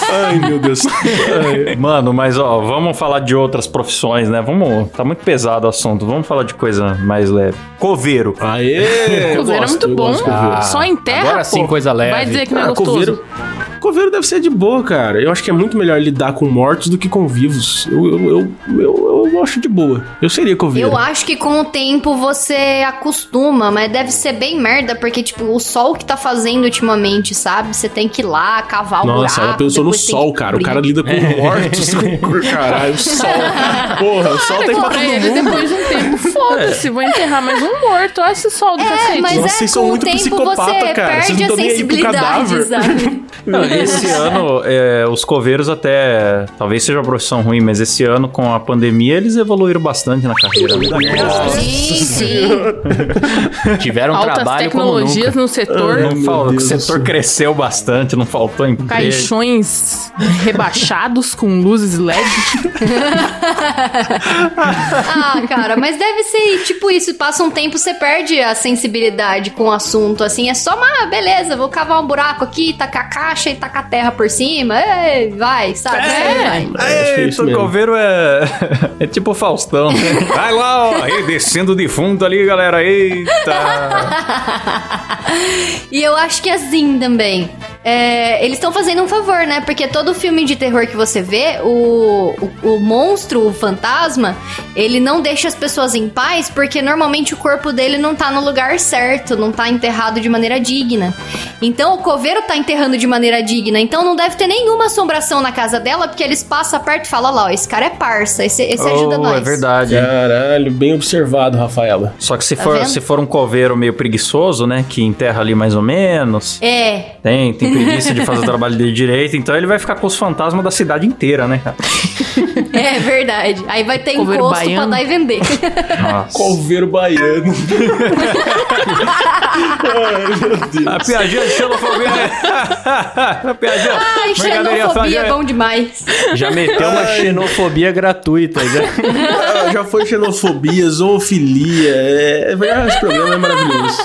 Ai, meu Deus. Ai. Mano, mas ó, vamos falar de outras profissões, né? Vamos. Tá muito pesado o assunto. Vamos falar de coisa mais leve. Coveiro. Aê! Coveiro é gosto, muito eu bom. gosto coveiro. Só em terra, agora pô. sim, coisa leve. Vai dizer que não é Ah, gostoso. coveiro, coveiro deve ser de boa, cara. Eu acho que é muito melhor lidar com mortos do que com vivos. Eu, eu, eu, eu, eu acho de boa. Eu seria coveiro. Eu acho que com o tempo você acostuma, mas deve ser bem merda, porque, tipo, o sol que tá fazendo ultimamente, sabe? Você tem que ir lá, cavar o Nossa, ela pensou no sol, cara. O cara lida com mortos. Caralho, o sol. Porra, o sol tem pra todo mundo. depois de um tempo, foda-se, vou enterrar mais um morto. Olha esse sol do É, cacete. mas Nossa, é, vocês são muito tempo psicopata, você cara. Vocês perde não a tão nem aí pro sensibilidade, cadáver. sabe? Não, esse ano, é, os coveiros até. Talvez seja uma profissão ruim, mas esse ano, com a pandemia, eles evoluíram bastante na carreira. né? sim, sim. Tiveram Altas trabalho como tecnologias nunca. no setor. Não fala, o setor cresceu bastante, não faltou emprego. Caixões rebaixados com luzes LED. Ah, cara, mas deve ser tipo isso. Passa um tempo, você perde a sensibilidade com o assunto. Assim, é só uma, ah, beleza, vou cavar um buraco aqui, tacar a caixa e tacar a terra por cima. Ei, vai, sabe? É. É coveiro é. É tipo o Faustão. né? Vai lá, ó. Aí, descendo o defunto ali, galera. Eita. E eu acho que assim também. É, eles estão fazendo um favor, né? Porque todo filme de terror que você vê, o, o, o monstro, o fantasma, ele não deixa as pessoas em paz porque normalmente o corpo dele não tá no lugar certo, não tá enterrado de maneira digna. Então o coveiro tá enterrando de maneira digna, então não deve ter nenhuma assombração na casa dela, porque eles passam perto e falam: lá, ó, esse cara é parça, esse, esse ajuda Oh, nós. É verdade. Caralho, bem observado, Rafaela. Só que se Tá for, vendo? se for um coveiro meio preguiçoso, né? Que enterra ali mais ou menos. É, Tem, tem preguiça de fazer o trabalho dele direito, então ele vai ficar com os fantasmas da cidade inteira, né, é verdade. Aí vai ter Coveiro encosto pra baiano. dar e vender. Nossa. Coveiro baiano. A piadinha de xenofobia, né? A piadinha. Ai, xenofobia é bom demais. Já meteu uma xenofobia gratuita. Já. Ah, Já foi xenofobia, zoofilia. É, é, esse programa é maravilhoso.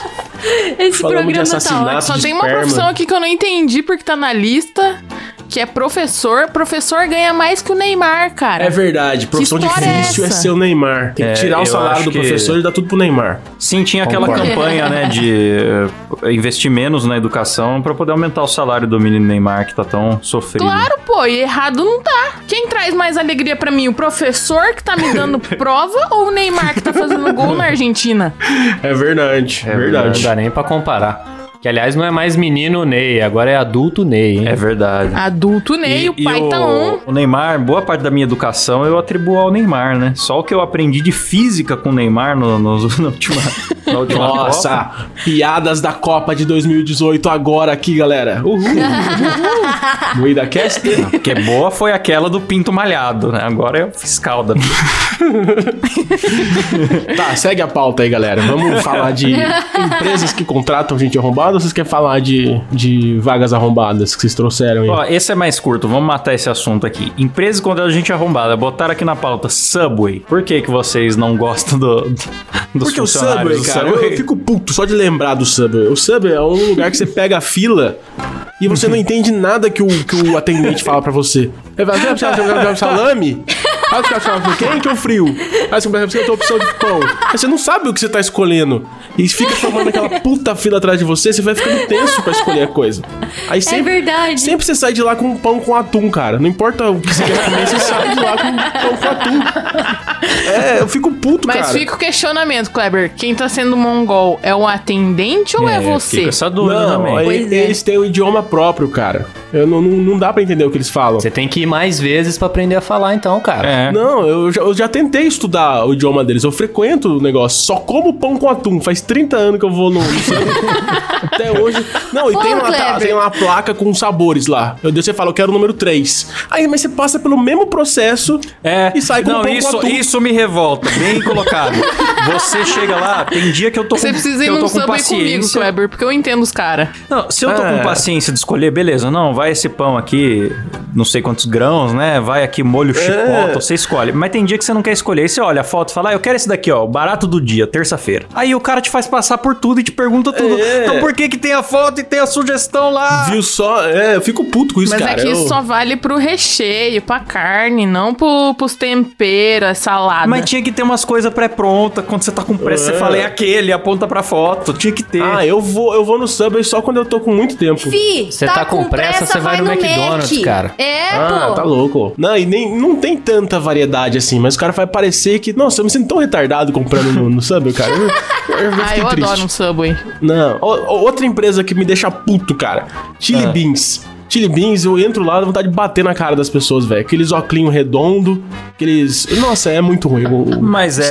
Esse Falamos programa tá ótimo. Só tem uma profissão aqui que eu não entendi porque tá na lista. Que é professor, professor ganha mais que o Neymar, cara. É verdade, profissão é difícil é, essa? ser o Neymar. Tem que É, tirar o salário do que- professor e dar tudo pro Neymar. Sim, tinha aquela Concordo. campanha, né, de eh, investir menos na educação pra poder aumentar o salário do menino Neymar que tá tão sofrido. Claro, pô, e errado não tá. Quem traz mais alegria pra mim? O professor que tá me dando prova ou o Neymar que tá fazendo gol na Argentina? É verdade, é Não verdade. dá nem pra comparar. Que, aliás, não é mais menino Ney, agora é adulto Ney, hein? É verdade. Adulto Ney, o pai o, tá um. o Neymar, boa parte da minha educação eu atribuo ao Neymar, né? Só o que eu aprendi de física com o Neymar no, no- na última, na última Copa. Nossa, piadas da Copa de 2018 agora aqui, galera. Uhul. Uhul. Moída Cast. Que boa foi aquela do pinto malhado, né? Agora é o fiscal da. Tá, segue a pauta aí, galera. Vamos falar de empresas que contratam gente arrombada ou vocês querem falar de, de vagas arrombadas que vocês trouxeram aí? Ó, esse é mais curto, vamos matar esse assunto aqui. Empresas contra a gente arrombada, botaram aqui na pauta Subway. Por que que vocês não gostam do, do- dos Porque o Subway, cara, eu, Subway? eu fico puto só de lembrar do Subway. O Subway é um lugar que você pega a fila e você não entende nada que o, que o atendente fala pra você. Ele fala, "Você quer- quer salame? Ah, você quer salame quente ou frio? Ah, você quer você quer opção de pão. Aí você não sabe o que você tá escolhendo. E fica formando aquela puta fila atrás de você, você vai ficando tenso pra escolher a coisa. Aí sempre, verdade. Sempre você sai de lá com um pão com atum, cara. Não importa o que você quer comer, você sai de lá com um pão com atum. É, eu fico puto, Mas cara. fica o questionamento, Kleber. Quem tá sendo mongol é o atendente ou é, você? Fica essa dúvida Não, também. aí Pois é. eles têm o idioma próprio, cara. Eu não, não, não dá pra entender o que eles falam. Você tem que ir mais vezes pra aprender a falar, então, cara. É. Não, eu já, eu já tentei estudar o idioma deles. Eu frequento o negócio. Só como pão com atum. Faz 30 anos que eu vou no. Até hoje. Não, e tem uma, tem uma placa com sabores lá. Eu você fala, eu quero o número 3. Aí, mas você passa pelo mesmo processo É, e sai com não, pão isso, com atum. isso me revolta, bem colocado. Você chega lá, tem dia que eu tô Você com, precisa que ir num Subway comigo, paciência. Kleber, porque eu entendo os caras. Não, se eu tô É. com paciência de escolher, beleza, não, vai esse pão aqui, não sei quantos grãos, né? Vai aqui molho chicota, você escolhe. Mas tem dia que você não quer escolher, aí você olha a foto e fala, ah, eu quero esse daqui, ó, o barato do dia, terça-feira. Aí o cara te faz passar por tudo e te pergunta tudo. É. Então por que que tem a foto e tem a sugestão lá? Viu só? É, eu fico puto com isso, Mas cara. é que isso Eu- só vale pro recheio, pra carne, não pro, pros temperos, salada. Mas tinha que ter umas coisas pré-prontas. Quando você tá com pressa, você É. fala, é aquele, aponta pra foto. Tinha que ter. Ah, eu vou, eu vou no Subway só quando eu tô com muito tempo. Fi, Você tá com pressa, você vai no McDonald's, Mac. cara. É, Ah, pô. tá louco. Não, e nem não tem tanta variedade assim, mas o cara vai parecer que. Nossa, eu me sinto tão retardado comprando no, no Subway, cara. Eu, eu, eu Ah, eu triste. adoro um Subway. Não, o- outra empresa que me deixa puto, cara. Chili Ah. Beans. Chili Beans, eu entro lá, dá vontade de bater na cara das pessoas, velho. Aqueles óculos redondo, aqueles. Nossa, é muito ruim. O- Mas é,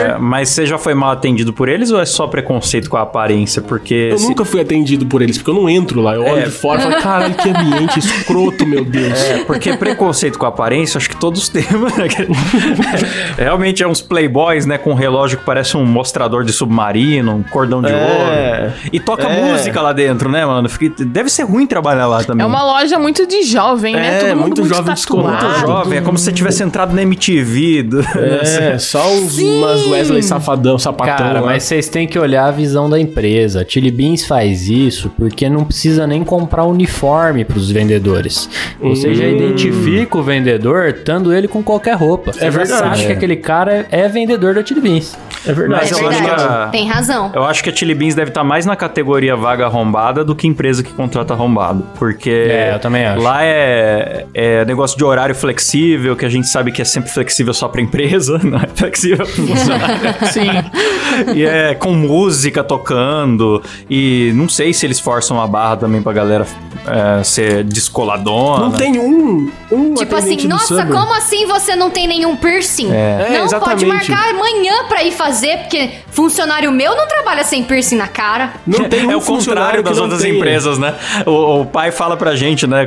é. Mas você já foi mal atendido por eles ou é só preconceito com a aparência? Porque. Eu se- nunca fui atendido por eles, porque eu não entro lá. Eu olho É. de fora e falo, caralho, que ambiente escroto, meu Deus. É, porque preconceito com a aparência, acho que todos temos. né? Realmente é uns playboys, né? Com um relógio que parece um mostrador de submarino, um cordão de É. ouro. E toca É. música lá dentro, né, mano? Deve ser ruim trabalhar lá também. É uma loja muito de jovem, né? É, Todo mundo muito muito, jovem tatuado. descolado. jovem, é como se você tivesse entrado na MTV. do- É, só uns, umas Wesley safadão, sapatão. Cara, lá. mas vocês têm que olhar a visão da empresa. A Chili Beans faz isso porque não precisa nem comprar uniforme pros vendedores. Você já Hum. identifica o vendedor estando ele com qualquer roupa. Você É já verdade. sabe que aquele cara é vendedor da Chili Beans. É verdade. Mas É eu acho que verdade. a- Tem razão. Eu acho que a Chili Beans deve estar mais na categoria vaga arrombada do que empresa que contrata arrombado. Porque É, eu também acho. lá é, é negócio de horário flexível, que a gente sabe que é sempre flexível só pra empresa, não é flexível funcionário. Sim. e é com música tocando. E não sei se eles forçam a barra também pra galera é, ser descoladona. Não tem um, um Tipo assim, nossa, Subway. como assim você não tem nenhum piercing? É, Não pode exatamente. marcar amanhã pra ir fazer, porque funcionário meu não trabalha sem piercing na cara. Não tem um é o contrário das não outras tenha. empresas, né? O, o pai fala pra gente, né?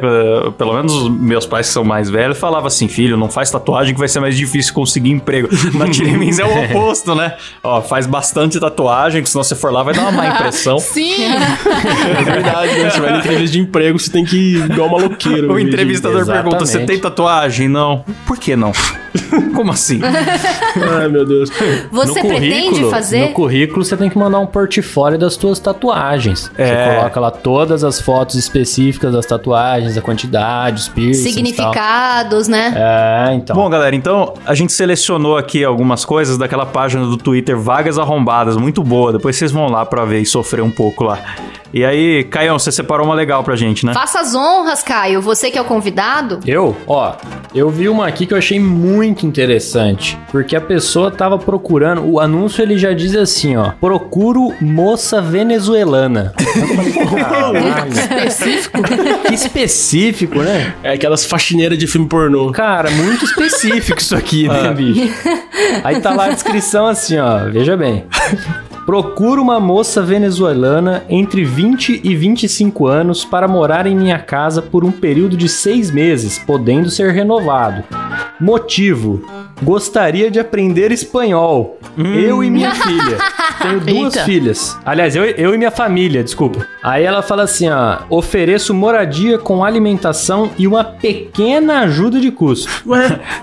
Pelo menos os meus pais que são mais velhos, falava assim: filho, não faz tatuagem que vai ser mais difícil conseguir emprego. Na Tirimins é o oposto, né? Ó, faz bastante tatuagem, que senão você for lá vai dar uma má impressão. Sim. É verdade, né? Você vai na entrevista de emprego, você tem que ir igual maloqueiro. O entrevistador pergunta: você tem tatuagem? Não. Por que não? Como assim? Ai, meu Deus. Você pretende fazer? No currículo você tem que mandar um portfólio das tuas tatuagens. É. Você coloca lá todas as fotos específicas das tatuagens, a quantidade, os piercings tal. Significados, né? É, então. Bom, galera, então a gente selecionou aqui algumas coisas daquela página do Twitter Vagas Arrombadas, muito boa. Depois vocês vão lá pra ver e sofrer um pouco lá. E aí, Caião, você separou uma legal pra gente, né? Faça as honras, Caio. Você que é o convidado. Eu, ó, eu vi uma aqui que eu achei muito interessante, porque a pessoa tava procurando, o anúncio ele já diz assim, ó, procuro moça venezuelana. Específico. que específico, né? É aquelas faxineiras de filme pornô. Cara, muito específico isso aqui, né, bicho? Aí tá lá a descrição assim, ó, veja bem. Procuro uma moça venezuelana entre 20 e 25 anos para morar em minha casa por um período de seis meses, podendo ser renovado. Motivo: Gostaria de aprender espanhol. Eu e minha filha. Tenho duas Eita. filhas. Aliás, eu, eu e minha família, desculpa. Aí ela fala assim: ó, ofereço moradia com alimentação e uma pequena ajuda de custo.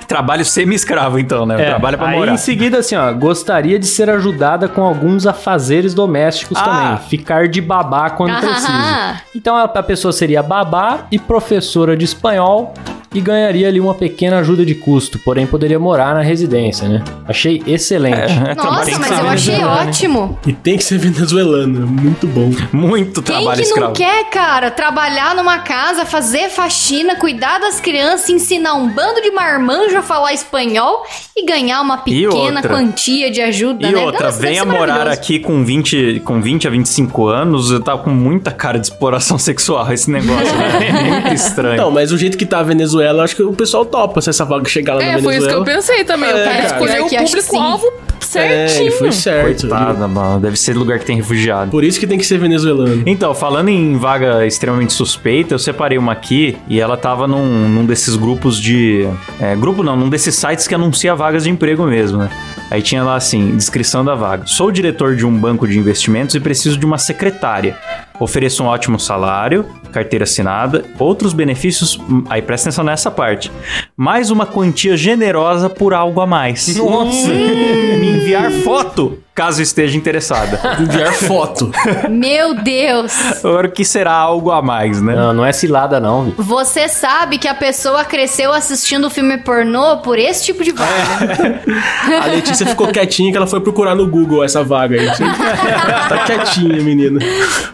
Trabalho semi-escravo, então, né? É, Trabalho pra aí morar. em seguida, assim, ó, gostaria de ser ajudada com alguns afazeres domésticos Ah. também. Ficar de babá quando Ah. precisa. Então a pessoa seria babá e professora de espanhol e ganharia ali uma pequena ajuda de custo, porém poderia morar na residência, né? Achei excelente. É, Nossa, mas eu achei venezuelano. ótimo. E tem que ser venezuelano. Muito bom. Muito Quem trabalho que escravo. não quer, cara, trabalhar numa casa, fazer faxina, cuidar das crianças, ensinar um bando de marmanjo a falar espanhol e ganhar uma pequena quantia de ajuda, E né? outra, Nossa, venha morar aqui com 20, com 20 a 25 anos, tá com muita cara de exploração sexual esse negócio, né? É muito estranho. Não, mas o jeito que tá a Venezuela, eu acho que o pessoal topa se essa vaga chegar lá na É, foi isso que eu Venezuela. pensei também. o É, cara cara. escolheu o público-alvo É, certinho. ele foi certo. Coitada, mano. Deve ser lugar que tem refugiado. Por isso que tem que ser venezuelano. Então, falando em vaga extremamente suspeita, eu separei uma aqui e ela tava num, num desses grupos de. é, grupo não, num desses sites que anuncia vagas de emprego mesmo, né? Aí tinha lá assim, descrição da vaga. Sou diretor de um banco de investimentos e preciso de uma secretária. Ofereço um ótimo salário, carteira assinada, outros benefícios. hum, Aí presta atenção nessa parte. Mais uma quantia generosa por algo a mais. Nossa! Me enviar foto, caso esteja interessada. Enviar foto. Meu Deus! Agora, o que será algo a mais, né? Não, não é cilada não, viu? Você sabe que a pessoa cresceu assistindo filme pornô por esse tipo de vaga. A Letícia ficou quietinha que ela foi procurar no Google essa vaga aí. tá quietinha, menina.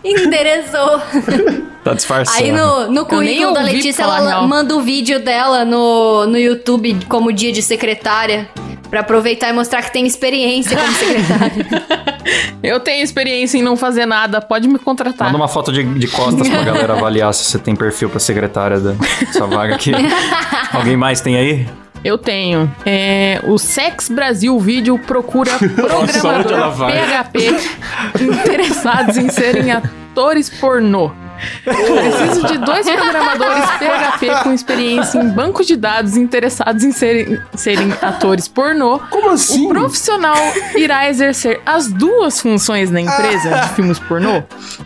Endereçou. Tá disfarçando. Aí no, no currículo da Letícia, falar ela real. manda o vídeo dela no, no YouTube como dia de secretária. Pra aproveitar e mostrar que tem experiência como secretária. Eu tenho experiência em não fazer nada, pode me contratar. Manda uma foto de, de costas pra galera avaliar se você tem perfil pra secretária dessa vaga aqui. Alguém mais tem aí? Eu tenho. É, o Sex Brasil Vídeo procura programador? PHP interessados em serem atores pornô. Preciso de dois programadores PHP com experiência em banco de dados interessados em serem, serem atores pornô. Como assim? O profissional irá exercer as duas funções na empresa de filmes pornô.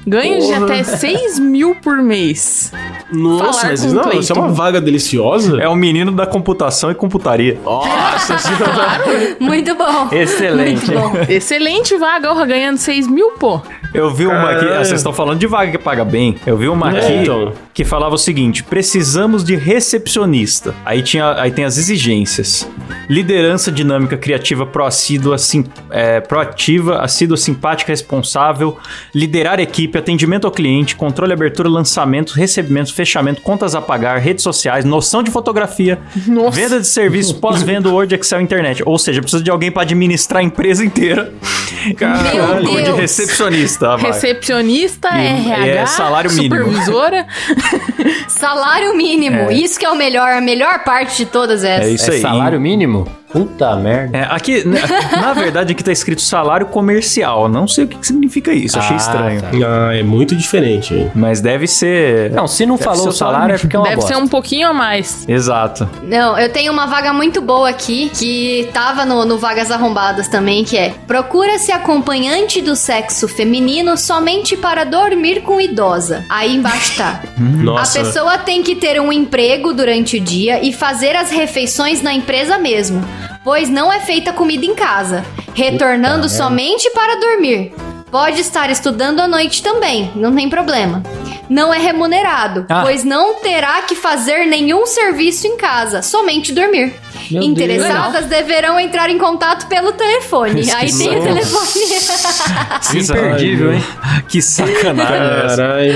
Ganhos de Porra. até 6 mil por mês. Nossa, Falar mas não, Clayton. isso é uma vaga deliciosa. É o menino da computação e computaria. Nossa senhora. Muito bom. Excelente. Muito bom. Excelente vaga, ganhando 6 mil, pô. Eu vi uma aqui, Caralho. vocês estão falando de vaga que paga bem. Eu vi uma É, aqui então. que falava o seguinte: precisamos de recepcionista. Aí, tinha, aí tem as exigências: liderança dinâmica, criativa, proassídua, sim, é, proativa, assídua, simpática, responsável, liderar equipe, atendimento ao cliente, controle, abertura, lançamento, recebimento, fechamento, contas a pagar, redes sociais, noção de fotografia, Nossa. venda de serviços, pós-venda, Word, Excel, internet. Ou seja, precisa de alguém para administrar a empresa inteira. Como de Deus. Recepcionista. vai. Recepcionista, E- RH, é salário mínimo. supervisora. Salário mínimo. Isso que é o melhor, a melhor parte de todas essas. É isso É aí. salário mínimo? Puta merda. É, aqui, né, na verdade, aqui tá escrito salário comercial. Não sei o que que significa isso, achei Ah, estranho. tá. Ah, é muito diferente. Mas deve ser. Não, se não Deve falou o o salário salário é porque é uma Deve bosta. ser um pouquinho a mais. Exato. Não, eu tenho uma vaga muito boa aqui, que tava no, no Vagas Arrombadas também, que é Procura-se acompanhante do sexo feminino somente para dormir com idosa. Aí embaixo tá. Nossa. A pessoa tem que ter um emprego durante o dia e fazer as refeições na empresa mesmo, pois não é feita comida em casa, retornando somente para dormir. Pode estar estudando à noite também, não tem problema. Não é remunerado, Ah. pois não terá que fazer nenhum serviço em casa, somente dormir. Meu Interessadas deverão entrar em contato pelo telefone. Aí tem o telefone. Imperdível, hein? Que sacanagem é. Caralho.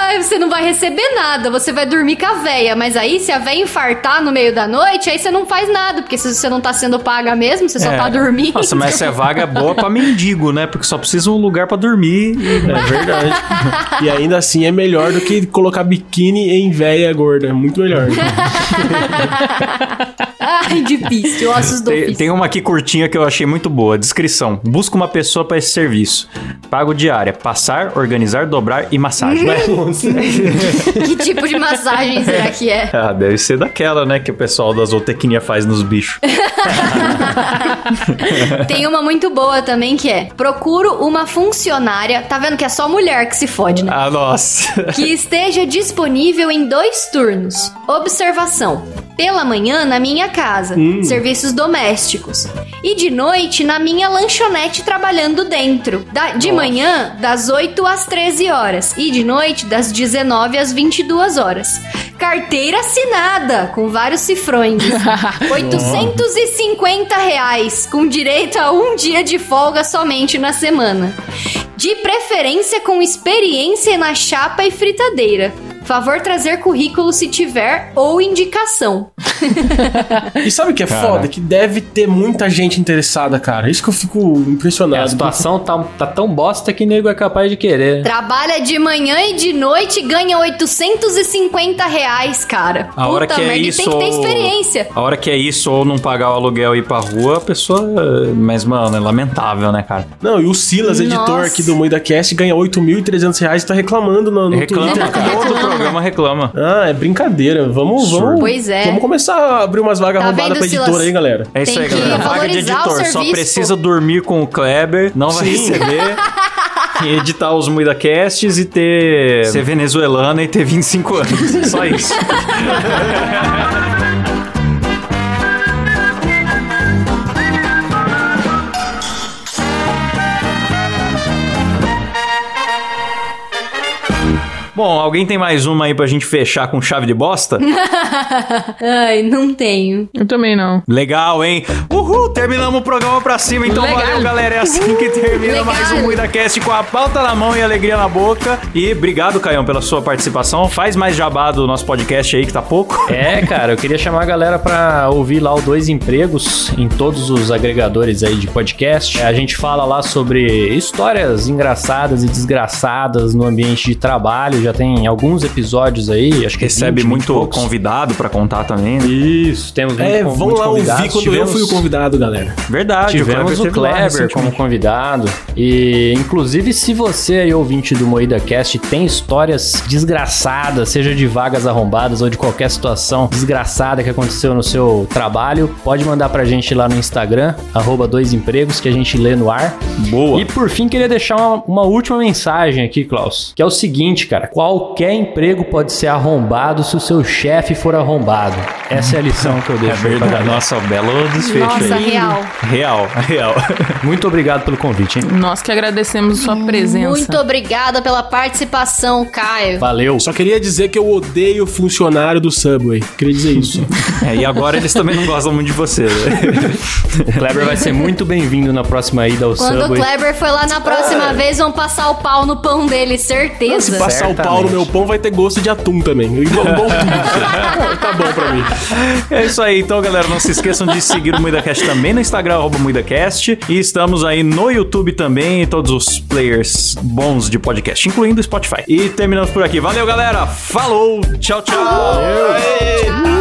Ai, você não vai receber nada, você vai dormir com a véia. Mas aí, se a véia infartar no meio da noite, aí você não faz nada, porque se você não tá sendo paga mesmo, você só É. tá dormindo. Nossa, mas essa vaga é boa pra mendigo, né? Porque só precisa um lugar pra dormir. e- É verdade. e ainda assim é melhor do que colocar biquíni em véia gorda. Muito melhor. Ai, difícil, ossos do Tem, tem uma aqui curtinha que eu achei muito boa. Descrição. Busca uma pessoa pra esse serviço. Pago diária. Passar, organizar, dobrar e massagem. Que tipo de massagem será que é? Ah, deve ser daquela, né? Que o pessoal da zootecnia faz nos bichos. Tem uma muito boa também que é: procuro uma funcionária. Tá vendo que é só mulher que se fode, né? Ah, nossa. que esteja disponível em dois turnos. Observação: pela manhã na minha casa, serviços domésticos, e de noite na minha lanchonete trabalhando dentro. Da- de manhã das 8 às 13 horas e de noite das 19 às 22 horas. Carteira assinada com vários cifrões. 850 reais com direito a um dia de folga somente na semana. De preferência com experiência na chapa e fritadeira. Favor trazer currículo se tiver ou indicação. E sabe o que é Cara. foda? Que deve ter muita gente interessada, cara. Isso que eu fico É, a impressionado. situação tá, tá tão bosta que nego é capaz de querer. Trabalha de manhã e de noite e ganha 850 reais, cara. A hora que é merda, e isso. tem que ter experiência. A hora que é isso, ou não pagar o aluguel e ir pra rua, a pessoa. Mas, mano, é lamentável, né, cara? Não, e o Silas, editor Nossa. aqui do Moída Cast, ganha 8.300 reais e tá reclamando no, no Reclama, Twitter, cara. todo programa reclama. Ah, é brincadeira. Vamos, vamos. Pois é. Vamos começar a abrir umas vagas Tá arrombadas pra editora Silas? aí, galera. É isso Tem aí, que galera. Vaga de editor. Só precisa pô. dormir com o Kleber, não vai Sim. receber. editar os MuidaCasts e ter. ser venezuelana e ter 25 anos. Só isso. Bom, alguém tem mais uma aí pra gente fechar com chave de bosta? Ai, não tenho. Eu também não. Legal, hein? Uhul, terminamos o programa pra cima. Então Legal. valeu, galera. É assim que termina Legal. mais um MuidaCast com a pauta na mão e alegria na boca. E obrigado, Caião, pela sua participação. Faz mais jabá do nosso podcast aí, que tá pouco. É, cara, eu queria chamar a galera pra ouvir lá o Dois Empregos em todos os agregadores aí de podcast. A gente fala lá sobre histórias engraçadas e desgraçadas no ambiente de trabalho. Já tem alguns episódios aí, acho que Recebe 20, 20 e muito convidado pra contar também. né? Isso, temos É, muito, vão muitos lá convidados. ouvir quando eu Tivemos- fui o convidado, galera. Verdade, Tivemos o Kleber como convidado. E, inclusive, se você aí, ouvinte do Moída Cast, tem histórias desgraçadas, seja de vagas arrombadas ou de qualquer situação desgraçada que aconteceu no seu trabalho, pode mandar pra gente lá no Instagram, arroba dois empregos, que a gente lê no ar. Boa. E por fim, queria deixar uma, uma última mensagem aqui, Klaus. Que é o seguinte, cara. Qualquer emprego pode ser arrombado se o seu chefe for arrombado. Essa é a lição que eu É deixo pra verdade. Nossa, belo desfecho Nossa, aí. real. Real, real. Muito obrigado pelo convite, hein? Nós que agradecemos sua presença. Muito obrigada pela participação, Caio. Valeu. Só queria dizer que eu odeio funcionário do Subway. Queria dizer isso. É, e agora eles também não gostam muito de você. né? O Kleber vai ser muito bem-vindo na próxima ida ao Quando o Subway. Kleber foi lá na próxima vez, vão passar o pau no pão dele, Se certeza. passar o pau no Certamente. meu pão, vai ter gosto de atum também. Igual, igual tudo. tá bom pra mim. É isso aí, então, galera. Não se esqueçam de seguir o MuidaCast também no Instagram, arroba MuidaCast. E estamos aí no YouTube também, em todos os players bons de podcast, incluindo o Spotify. E terminamos por aqui. Valeu, galera. Falou. Tchau, tchau. Valeu. Aê.